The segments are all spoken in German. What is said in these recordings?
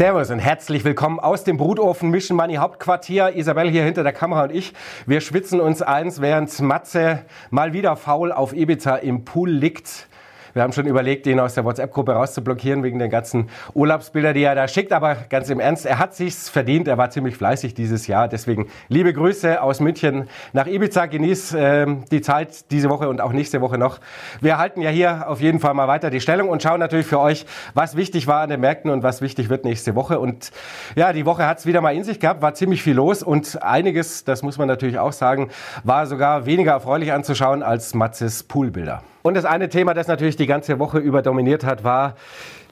Servus und herzlich willkommen aus dem Brutofen Mission Money Hauptquartier. Isabel hier hinter der Kamera und ich, wir schwitzen uns eins, während Matze mal wieder faul auf Ibiza im Pool liegt. Wir haben schon überlegt, ihn aus der WhatsApp-Gruppe rauszublockieren wegen den ganzen Urlaubsbilder, die er da schickt. Aber ganz im Ernst, er hat sich's verdient. Er war ziemlich fleißig dieses Jahr. Deswegen liebe Grüße aus München nach Ibiza. Genieß äh, die Zeit diese Woche und auch nächste Woche noch. Wir halten ja hier auf jeden Fall mal weiter die Stellung und schauen natürlich für euch, was wichtig war an den Märkten und was wichtig wird nächste Woche. Und ja, die Woche hat's wieder mal in sich gehabt, war ziemlich viel los und einiges, das muss man natürlich auch sagen, war sogar weniger erfreulich anzuschauen als Matzes Poolbilder. Und das eine Thema, das natürlich die ganze Woche über dominiert hat, war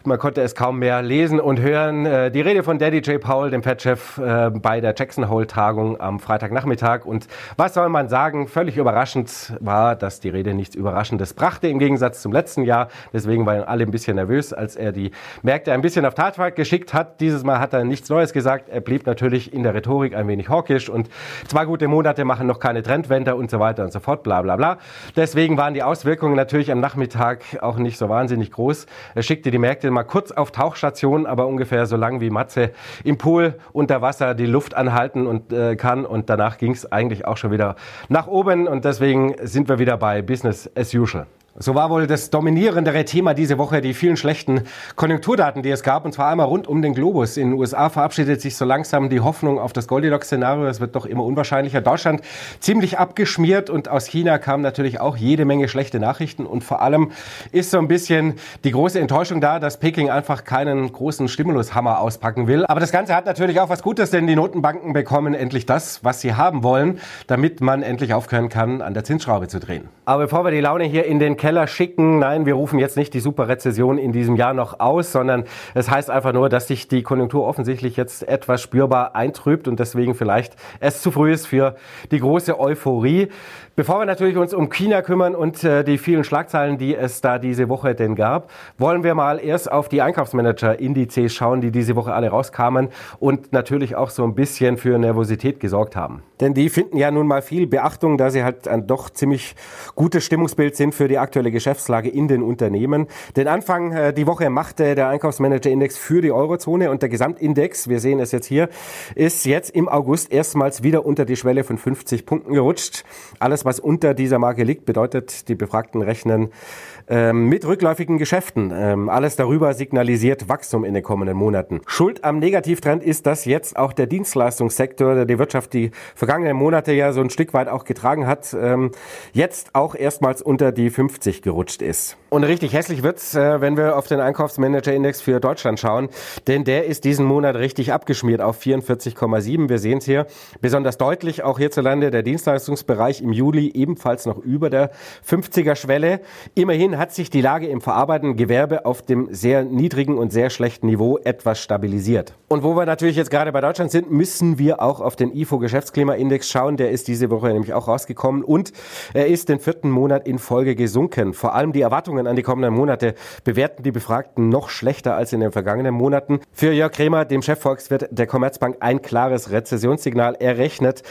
man konnte es kaum mehr lesen und hören. Äh, die Rede von Daddy J. Paul, dem Fed-Chef, äh, bei der Jackson Hole-Tagung am Freitagnachmittag. Und was soll man sagen? Völlig überraschend war, dass die Rede nichts Überraschendes brachte im Gegensatz zum letzten Jahr. Deswegen waren alle ein bisschen nervös, als er die Märkte ein bisschen auf Tatwerk geschickt hat. Dieses Mal hat er nichts Neues gesagt. Er blieb natürlich in der Rhetorik ein wenig hawkisch und zwei gute Monate machen noch keine Trendwende und so weiter und so fort, bla bla bla. Deswegen waren die Auswirkungen natürlich am Nachmittag auch nicht so wahnsinnig groß. Er schickte die Märkte mal kurz auf Tauchstation, aber ungefähr so lang wie Matze im Pool unter Wasser die Luft anhalten und äh, kann. Und danach ging es eigentlich auch schon wieder nach oben. Und deswegen sind wir wieder bei Business as usual. So war wohl das dominierendere Thema diese Woche die vielen schlechten Konjunkturdaten, die es gab, und zwar einmal rund um den Globus. In den USA verabschiedet sich so langsam die Hoffnung auf das Goldilocks-Szenario. Es wird doch immer unwahrscheinlicher. Deutschland ziemlich abgeschmiert und aus China kamen natürlich auch jede Menge schlechte Nachrichten. Und vor allem ist so ein bisschen die große Enttäuschung da, dass Peking einfach keinen großen Stimulushammer auspacken will. Aber das Ganze hat natürlich auch was Gutes, denn die Notenbanken bekommen endlich das, was sie haben wollen, damit man endlich aufhören kann, an der Zinsschraube zu drehen. Aber bevor wir die Laune hier in den Keller schicken. Nein, wir rufen jetzt nicht die Superrezession in diesem Jahr noch aus, sondern es heißt einfach nur, dass sich die Konjunktur offensichtlich jetzt etwas spürbar eintrübt und deswegen vielleicht es zu früh ist für die große Euphorie. Bevor wir natürlich uns um China kümmern und äh, die vielen Schlagzeilen, die es da diese Woche denn gab, wollen wir mal erst auf die Einkaufsmanager-Indizes schauen, die diese Woche alle rauskamen und natürlich auch so ein bisschen für Nervosität gesorgt haben. Denn die finden ja nun mal viel Beachtung, da sie halt ein doch ziemlich gutes Stimmungsbild sind für die aktuelle Geschäftslage in den Unternehmen. Den Anfang äh, die Woche machte der Einkaufsmanager-Index für die Eurozone und der Gesamtindex, wir sehen es jetzt hier, ist jetzt im August erstmals wieder unter die Schwelle von 50 Punkten gerutscht. Alles, was unter dieser Marke liegt, bedeutet, die Befragten rechnen ähm, mit rückläufigen Geschäften. Ähm, alles darüber signalisiert Wachstum in den kommenden Monaten. Schuld am Negativtrend ist, dass jetzt auch der Dienstleistungssektor, der die Wirtschaft die vergangenen Monate ja so ein Stück weit auch getragen hat, ähm, jetzt auch erstmals unter die 50 gerutscht ist. Und richtig hässlich wird's, äh, wenn wir auf den Einkaufsmanager-Index für Deutschland schauen, denn der ist diesen Monat richtig abgeschmiert auf 44,7. Wir sehen es hier besonders deutlich, auch hierzulande der Dienstleistungsbereich im Juli ebenfalls noch über der 50er-Schwelle. Immerhin hat sich die Lage im verarbeitenden Gewerbe auf dem sehr niedrigen und sehr schlechten Niveau etwas stabilisiert. Und wo wir natürlich jetzt gerade bei Deutschland sind, müssen wir auch auf den IFO Geschäftsklimaindex schauen. Der ist diese Woche nämlich auch rausgekommen und er ist den vierten Monat in Folge gesunken. Vor allem die Erwartungen an die kommenden Monate bewerten die Befragten noch schlechter als in den vergangenen Monaten. Für Jörg Kremer, dem Chefvolkswirt der Commerzbank, ein klares Rezessionssignal. Er rechnet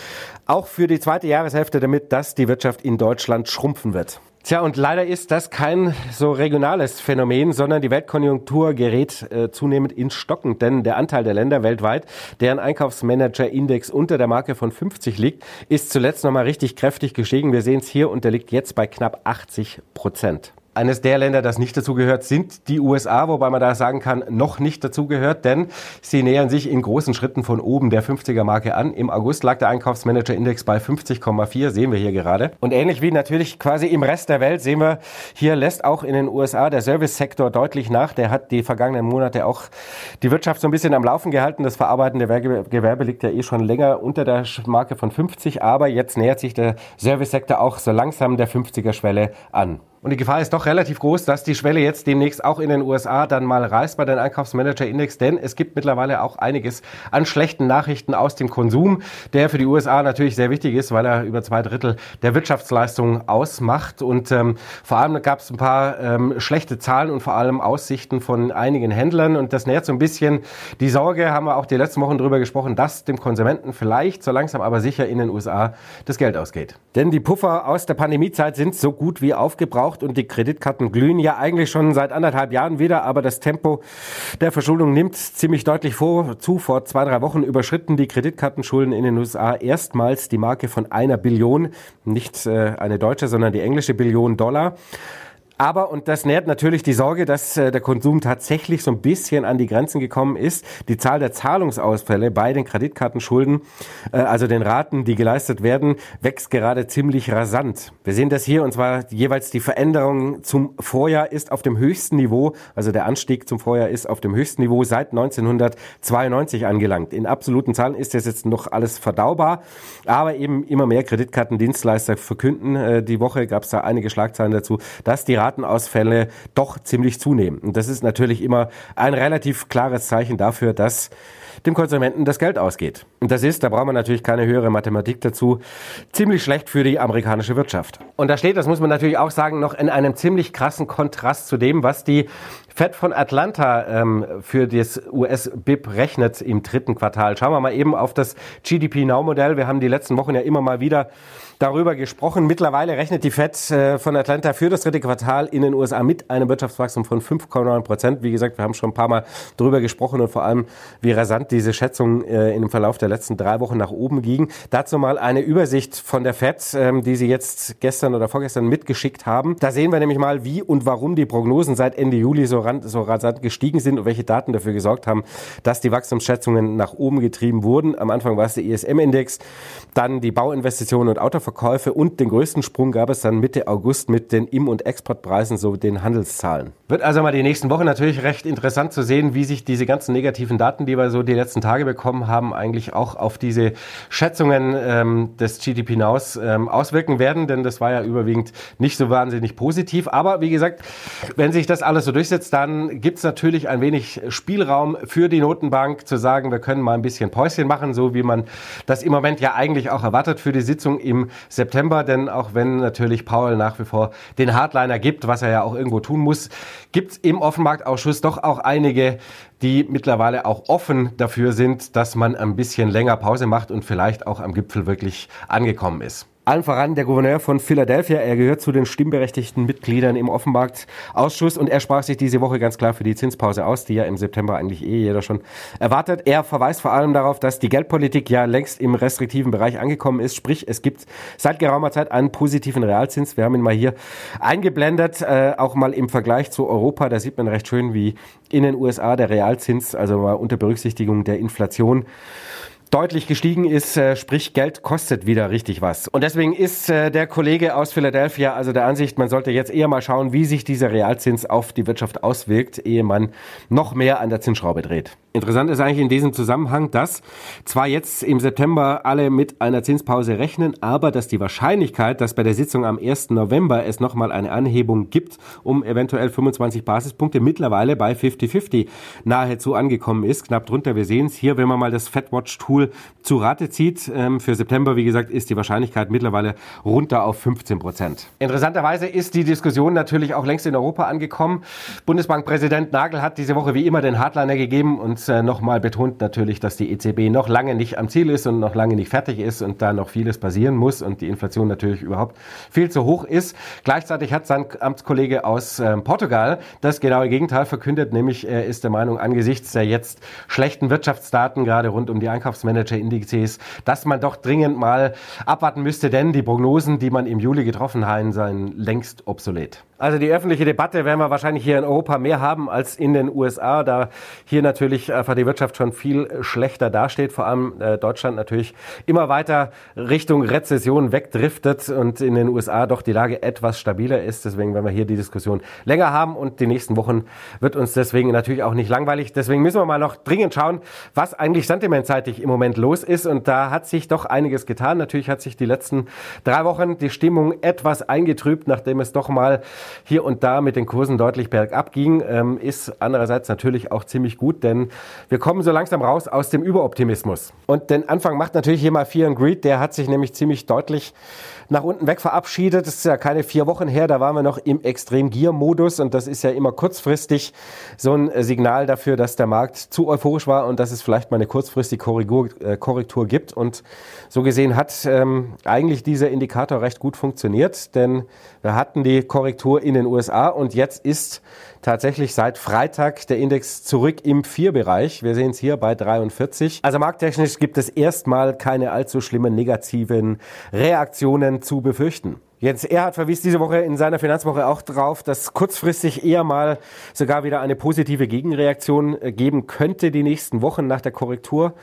auch für die zweite Jahreshälfte damit, dass die Wirtschaft in Deutschland schrumpfen wird. Tja, und leider ist das kein so regionales Phänomen, sondern die Weltkonjunktur gerät äh, zunehmend ins Stocken, denn der Anteil der Länder weltweit, deren Einkaufsmanager-Index unter der Marke von 50 liegt, ist zuletzt nochmal richtig kräftig gestiegen. Wir sehen es hier und der liegt jetzt bei knapp 80 Prozent. Eines der Länder, das nicht dazugehört, sind die USA, wobei man da sagen kann, noch nicht dazugehört, denn sie nähern sich in großen Schritten von oben der 50er-Marke an. Im August lag der Einkaufsmanager-Index bei 50,4, sehen wir hier gerade. Und ähnlich wie natürlich quasi im Rest der Welt sehen wir, hier lässt auch in den USA der Service-Sektor deutlich nach. Der hat die vergangenen Monate auch die Wirtschaft so ein bisschen am Laufen gehalten. Das verarbeitende Gewerbe liegt ja eh schon länger unter der Marke von 50, aber jetzt nähert sich der Service-Sektor auch so langsam der 50er-Schwelle an. Und die Gefahr ist doch relativ groß, dass die Schwelle jetzt demnächst auch in den USA dann mal reißt bei den Einkaufsmanager-Index, denn es gibt mittlerweile auch einiges an schlechten Nachrichten aus dem Konsum, der für die USA natürlich sehr wichtig ist, weil er über zwei Drittel der Wirtschaftsleistung ausmacht. Und ähm, vor allem gab es ein paar ähm, schlechte Zahlen und vor allem Aussichten von einigen Händlern. Und das nährt so ein bisschen die Sorge, haben wir auch die letzten Wochen darüber gesprochen, dass dem Konsumenten vielleicht so langsam aber sicher in den USA das Geld ausgeht. Denn die Puffer aus der Pandemiezeit sind so gut wie aufgebraucht raucht und die Kreditkarten glühen ja eigentlich schon seit anderthalb Jahren wieder, aber das Tempo der Verschuldung nimmt ziemlich deutlich vor, zu. Vor zwei, drei Wochen überschritten die Kreditkartenschulden in den USA erstmals die Marke von einer Billion, nicht äh, eine deutsche, sondern die englische Billion Dollar. Aber, und das nährt natürlich die Sorge, dass äh, der Konsum tatsächlich so ein bisschen an die Grenzen gekommen ist. Die Zahl der Zahlungsausfälle bei den Kreditkartenschulden, äh, also den Raten, die geleistet werden, wächst gerade ziemlich rasant. Wir sehen das hier, und zwar jeweils die Veränderung zum Vorjahr ist auf dem höchsten Niveau, also der Anstieg zum Vorjahr ist auf dem höchsten Niveau seit 1992 angelangt. In absoluten Zahlen ist das jetzt noch alles verdaubar, aber eben immer mehr Kreditkartendienstleister verkünden. Äh, die Woche gab es da einige Schlagzeilen dazu, dass die Datenausfälle doch ziemlich zunehmen. Und das ist natürlich immer ein relativ klares Zeichen dafür, dass dem Konsumenten das Geld ausgeht. Und das ist, da braucht man natürlich keine höhere Mathematik dazu, ziemlich schlecht für die amerikanische Wirtschaft. Und da steht, das muss man natürlich auch sagen, noch in einem ziemlich krassen Kontrast zu dem, was die Fed von Atlanta ähm, für das US-BIP rechnet im dritten Quartal. Schauen wir mal eben auf das GDP Now-Modell. Wir haben die letzten Wochen ja immer mal wieder darüber gesprochen. Mittlerweile rechnet die Fed äh, von Atlanta für das dritte Quartal in den USA mit einem Wirtschaftswachstum von 5,9 Prozent. Wie gesagt, wir haben schon ein paar Mal darüber gesprochen und vor allem, wie rasant diese Schätzung äh, im Verlauf der letzten drei Wochen nach oben ging. Dazu mal eine Übersicht von der Fed, ähm, die sie jetzt gestern oder vorgestern mitgeschickt haben. Da sehen wir nämlich mal, wie und warum die Prognosen seit Ende Juli so so rasant gestiegen sind und welche Daten dafür gesorgt haben, dass die Wachstumsschätzungen nach oben getrieben wurden. Am Anfang war es der ISM-Index, dann die Bauinvestitionen und Autoverkäufe und den größten Sprung gab es dann Mitte August mit den Im- und Exportpreisen sowie den Handelszahlen. Wird also mal die nächsten Wochen natürlich recht interessant zu sehen, wie sich diese ganzen negativen Daten, die wir so die letzten Tage bekommen haben, eigentlich auch auf diese Schätzungen ähm, des GDP Nows ähm, auswirken werden, denn das war ja überwiegend nicht so wahnsinnig positiv. Aber wie gesagt, wenn sich das alles so durchsetzt, dann gibt es natürlich ein wenig Spielraum für die Notenbank zu sagen, wir können mal ein bisschen Päuschen machen, so wie man das im Moment ja eigentlich auch erwartet für die Sitzung im September. Denn auch wenn natürlich Paul nach wie vor den Hardliner gibt, was er ja auch irgendwo tun muss, gibt es im Offenmarktausschuss doch auch einige, die mittlerweile auch offen dafür sind, dass man ein bisschen länger Pause macht und vielleicht auch am Gipfel wirklich angekommen ist. Allen voran der Gouverneur von Philadelphia. Er gehört zu den stimmberechtigten Mitgliedern im Offenmarktausschuss und er sprach sich diese Woche ganz klar für die Zinspause aus, die ja im September eigentlich eh jeder schon erwartet. Er verweist vor allem darauf, dass die Geldpolitik ja längst im restriktiven Bereich angekommen ist. Sprich, es gibt seit geraumer Zeit einen positiven Realzins. Wir haben ihn mal hier eingeblendet, äh, auch mal im Vergleich zu Europa. Da sieht man recht schön, wie in den USA der Realzins, also mal unter Berücksichtigung der Inflation, deutlich gestiegen ist, äh, sprich Geld kostet wieder richtig was. Und deswegen ist äh, der Kollege aus Philadelphia also der Ansicht, man sollte jetzt eher mal schauen, wie sich dieser Realzins auf die Wirtschaft auswirkt, ehe man noch mehr an der Zinsschraube dreht. Interessant ist eigentlich in diesem Zusammenhang, dass zwar jetzt im September alle mit einer Zinspause rechnen, aber dass die Wahrscheinlichkeit, dass bei der Sitzung am 1. November es nochmal eine Anhebung gibt, um eventuell 25 Basispunkte, mittlerweile bei 50-50 nahezu angekommen ist. Knapp drunter, wir sehen es hier, wenn man mal das FedWatch-Tool zu Rate zieht. Ähm, für September, wie gesagt, ist die Wahrscheinlichkeit mittlerweile runter auf 15 Prozent. Interessanterweise ist die Diskussion natürlich auch längst in Europa angekommen. Bundesbankpräsident Nagel hat diese Woche wie immer den Hardliner gegeben und äh, nochmal betont natürlich, dass die EZB noch lange nicht am Ziel ist und noch lange nicht fertig ist und da noch vieles passieren muss und die Inflation natürlich überhaupt viel zu hoch ist. Gleichzeitig hat sein Amtskollege aus äh, Portugal das genaue Gegenteil verkündet, nämlich er ist der Meinung angesichts der jetzt schlechten Wirtschaftsdaten, gerade rund um die Einkaufsmanager-Indizes, dass man doch dringend mal abwarten müsste, denn die Prognosen, die man im Juli getroffen hat, seien längst obsolet. Also die öffentliche Debatte werden wir wahrscheinlich hier in Europa mehr haben als in den USA, da hier natürlich einfach die Wirtschaft schon viel schlechter dasteht, vor allem äh, Deutschland natürlich immer weiter Richtung Rezession wegdriftet und in den USA doch die Lage etwas stabiler ist. Deswegen werden wir hier die Diskussion länger haben und die nächsten Wochen wird uns deswegen natürlich auch nicht langweilig. Deswegen müssen wir mal noch dringend schauen, was eigentlich sentimentseitig im Moment los ist und da hat sich doch einiges getan. Natürlich hat sich die letzten drei Wochen die Stimmung etwas eingetrübt, nachdem es doch mal hier und da mit den Kursen deutlich bergab ging, ähm, ist andererseits natürlich auch ziemlich gut, denn wir kommen so langsam raus aus dem Überoptimismus. Und den Anfang macht natürlich hier mal Fear and Greed, der hat sich nämlich ziemlich deutlich nach unten weg verabschiedet. Das ist ja keine vier Wochen her, da waren wir noch im Extrem-Gier-Modus und das ist ja immer kurzfristig so ein Signal dafür, dass der Markt zu euphorisch war und dass es vielleicht mal eine kurzfristige Korrektur, äh, Korrektur gibt. Und so gesehen hat ähm, eigentlich dieser Indikator recht gut funktioniert, denn wir hatten die Korrektur in den USA und jetzt ist tatsächlich seit Freitag der Index zurück im 4-Bereich. Wir sehen es hier bei 43. Also markttechnisch gibt es erstmal keine allzu schlimmen negativen Reaktionen zu befürchten. Jens Erhard verwies diese Woche in seiner Finanzwoche auch darauf, dass kurzfristig eher mal sogar wieder eine positive Gegenreaktion äh, geben könnte die nächsten Wochen nach der Korrektur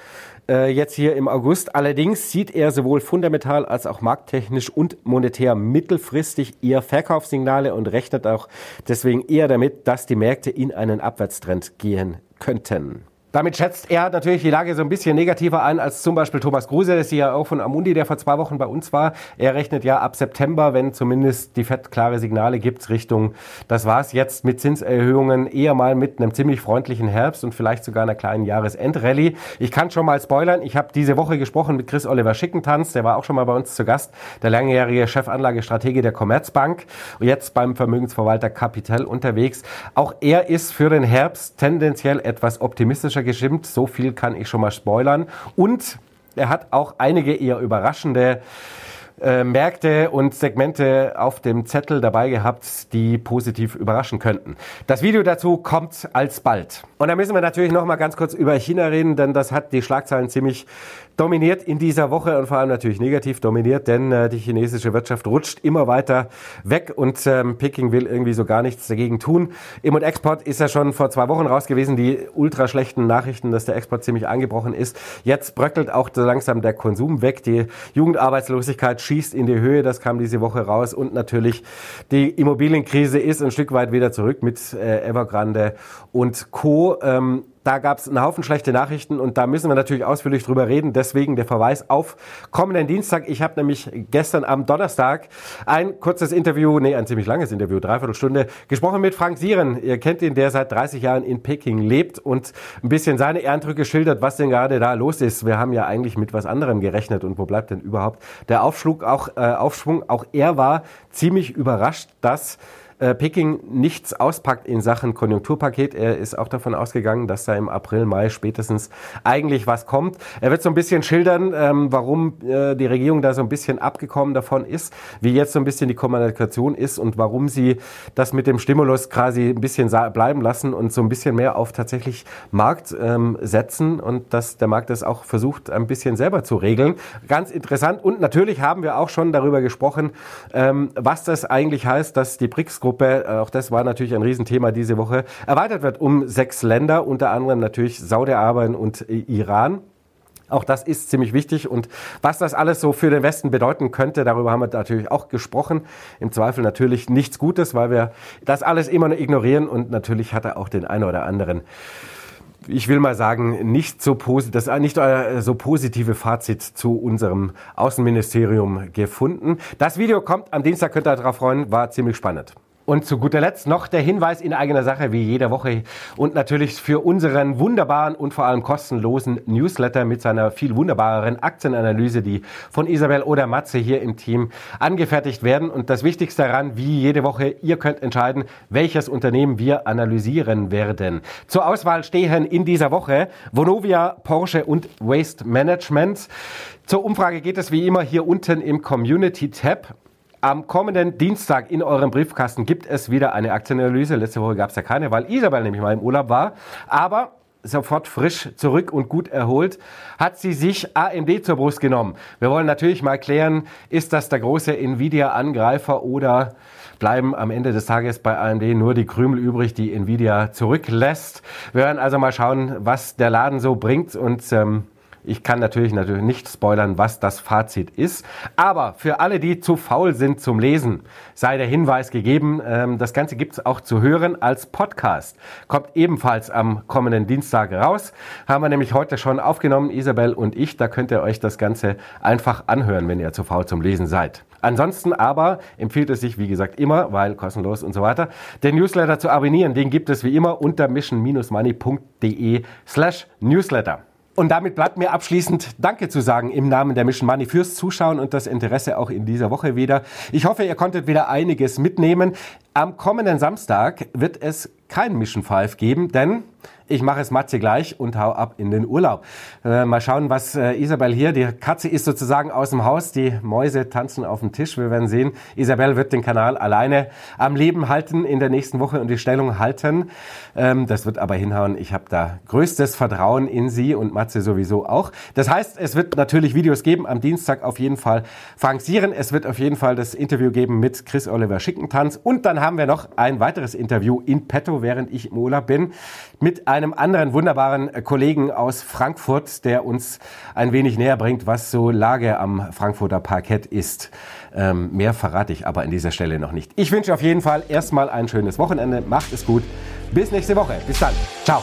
äh, jetzt hier im August. Allerdings sieht er sowohl fundamental als auch markttechnisch und monetär mittelfristig eher Verkaufssignale und rechnet auch deswegen eher damit, dass die Märkte in einen Abwärtstrend gehen könnten. Damit schätzt er natürlich die Lage so ein bisschen negativer ein als zum Beispiel Thomas Kruse, ja auch von Amundi, der vor zwei Wochen bei uns war. Er rechnet ja ab September, wenn zumindest die FED klare Signale gibt, Richtung, das war's jetzt mit Zinserhöhungen, eher mal mit einem ziemlich freundlichen Herbst und vielleicht sogar einer kleinen Jahresendrallye. Ich kann schon mal spoilern, ich habe diese Woche gesprochen mit Chris Oliver Schickentanz, der war auch schon mal bei uns zu Gast, der langjährige Chefanlagestratege der Commerzbank jetzt beim Vermögensverwalter Capital unterwegs. Auch er ist für den Herbst tendenziell etwas optimistischer gestimmt. So viel kann ich schon mal spoilern. Und er hat auch einige eher überraschende äh, Märkte und Segmente auf dem Zettel dabei gehabt, die positiv überraschen könnten. Das Video dazu kommt alsbald. Und da müssen wir natürlich noch mal ganz kurz über China reden, denn das hat die Schlagzeilen ziemlich dominiert in dieser Woche und vor allem natürlich negativ dominiert, denn äh, die chinesische Wirtschaft rutscht immer weiter weg und ähm, Peking will irgendwie so gar nichts dagegen tun. Im- und Export ist ja schon vor zwei Wochen raus gewesen, die ultra schlechten Nachrichten, dass der Export ziemlich eingebrochen ist. Jetzt bröckelt auch so langsam der Konsum weg. Die Jugendarbeitslosigkeit schießt in die Höhe, das kam diese Woche raus und natürlich die Immobilienkrise ist ein Stück weit wieder zurück mit äh, Evergrande und Co. Ähm, da gab es einen Haufen schlechte Nachrichten und da müssen wir natürlich ausführlich drüber reden. Deswegen der Verweis auf kommenden Dienstag. Ich habe nämlich gestern am Donnerstag ein kurzes Interview, nee, ein ziemlich langes Interview, dreiviertel Stunde, gesprochen mit Frank Sieren. Ihr kennt ihn, der seit 30 Jahren in Peking lebt und ein bisschen seine Ehrendrücke schildert, was denn gerade da los ist. Wir haben ja eigentlich mit was anderem gerechnet und wo bleibt denn überhaupt der Aufschwung? Auch, äh, Aufschwung, auch er war ziemlich überrascht, dass äh, Peking nichts auspackt in Sachen Konjunkturpaket. Er ist auch davon ausgegangen, dass da im April, Mai spätestens eigentlich was kommt. Er wird so ein bisschen schildern, ähm, warum äh, die Regierung da so ein bisschen abgekommen davon ist, wie jetzt so ein bisschen die Kommunikation ist und warum sie das mit dem Stimulus quasi ein bisschen bleiben lassen und so ein bisschen mehr auf tatsächlich Markt ähm, setzen und dass der Markt das auch versucht, ein bisschen selber zu regeln. Ganz interessant. Und natürlich haben wir auch schon darüber gesprochen, ähm, was das eigentlich heißt, dass die BRICS Gruppe, äh, auch das war natürlich ein Riesenthema diese Woche, erweitert wird um sechs Länder, unter anderem natürlich Saudi-Arabien und äh, Iran. Auch das ist ziemlich wichtig. Und was das alles so für den Westen bedeuten könnte, darüber haben wir natürlich auch gesprochen. Im Zweifel natürlich nichts Gutes, weil wir das alles immer nur ignorieren. Und natürlich hat er auch den einen oder anderen, ich will mal sagen, nicht so, das nicht so positive Fazit zu unserem Außenministerium gefunden. Das Video kommt am Dienstag, könnt ihr darauf freuen, war ziemlich spannend. Und zu guter Letzt noch der Hinweis in eigener Sache, wie jede Woche und natürlich für unseren wunderbaren und vor allem kostenlosen Newsletter mit seiner viel wunderbareren Aktienanalyse, die von Isabel oder Matze hier im Team angefertigt werden. Und das Wichtigste daran, wie jede Woche, ihr könnt entscheiden, welches Unternehmen wir analysieren werden. Zur Auswahl stehen in dieser Woche Vonovia, Porsche und Waste Management. Zur Umfrage geht es wie immer hier unten im Community Tab. Am kommenden Dienstag in eurem Briefkasten gibt es wieder eine Aktienanalyse. Letzte Woche gab es ja keine, weil Isabel nämlich mal im Urlaub war. Aber sofort frisch zurück und gut erholt, hat sie sich AMD zur Brust genommen. Wir wollen natürlich mal klären, ist das der große Nvidia-Angreifer oder bleiben am Ende des Tages bei AMD nur die Krümel übrig, die Nvidia zurücklässt. Wir werden also mal schauen, was der Laden so bringt und ähm, ich kann natürlich, natürlich nicht spoilern, was das Fazit ist. Aber für alle, die zu faul sind zum Lesen, sei der Hinweis gegeben. Ähm, das Ganze gibt es auch zu hören als Podcast. Kommt ebenfalls am kommenden Dienstag raus. Haben wir nämlich heute schon aufgenommen, Isabel und ich. Da könnt ihr euch das Ganze einfach anhören, wenn ihr zu faul zum Lesen seid. Ansonsten aber empfiehlt es sich, wie gesagt, immer, weil kostenlos und so weiter, den Newsletter zu abonnieren. Den gibt es wie immer unter mission-money.de slash Newsletter. Und damit bleibt mir abschließend Danke zu sagen im Namen der Mission Money fürs Zuschauen und das Interesse auch in dieser Woche wieder. Ich hoffe, ihr konntet wieder einiges mitnehmen. Am kommenden Samstag wird es kein Mission 5 geben, denn ich mache es Matze gleich und hau ab in den Urlaub. Äh, mal schauen, was äh, Isabel hier, die Katze ist sozusagen aus dem Haus, die Mäuse tanzen auf dem Tisch. Wir werden sehen, Isabel wird den Kanal alleine am Leben halten in der nächsten Woche und die Stellung halten. Ähm, das wird aber hinhauen. Ich habe da größtes Vertrauen in sie und Matze sowieso auch. Das heißt, es wird natürlich Videos geben, am Dienstag auf jeden Fall Frank Sieren. Es wird auf jeden Fall das Interview geben mit Chris Oliver Schickentanz und dann haben wir noch ein weiteres Interview in petto, während ich im Urlaub bin, mit einem anderen wunderbaren Kollegen aus Frankfurt, der uns ein wenig näher bringt, was so Lage am Frankfurter Parkett ist. Ähm, mehr verrate ich aber an dieser Stelle noch nicht. Ich wünsche auf jeden Fall erstmal ein schönes Wochenende. Macht es gut. Bis nächste Woche. Bis dann. Ciao.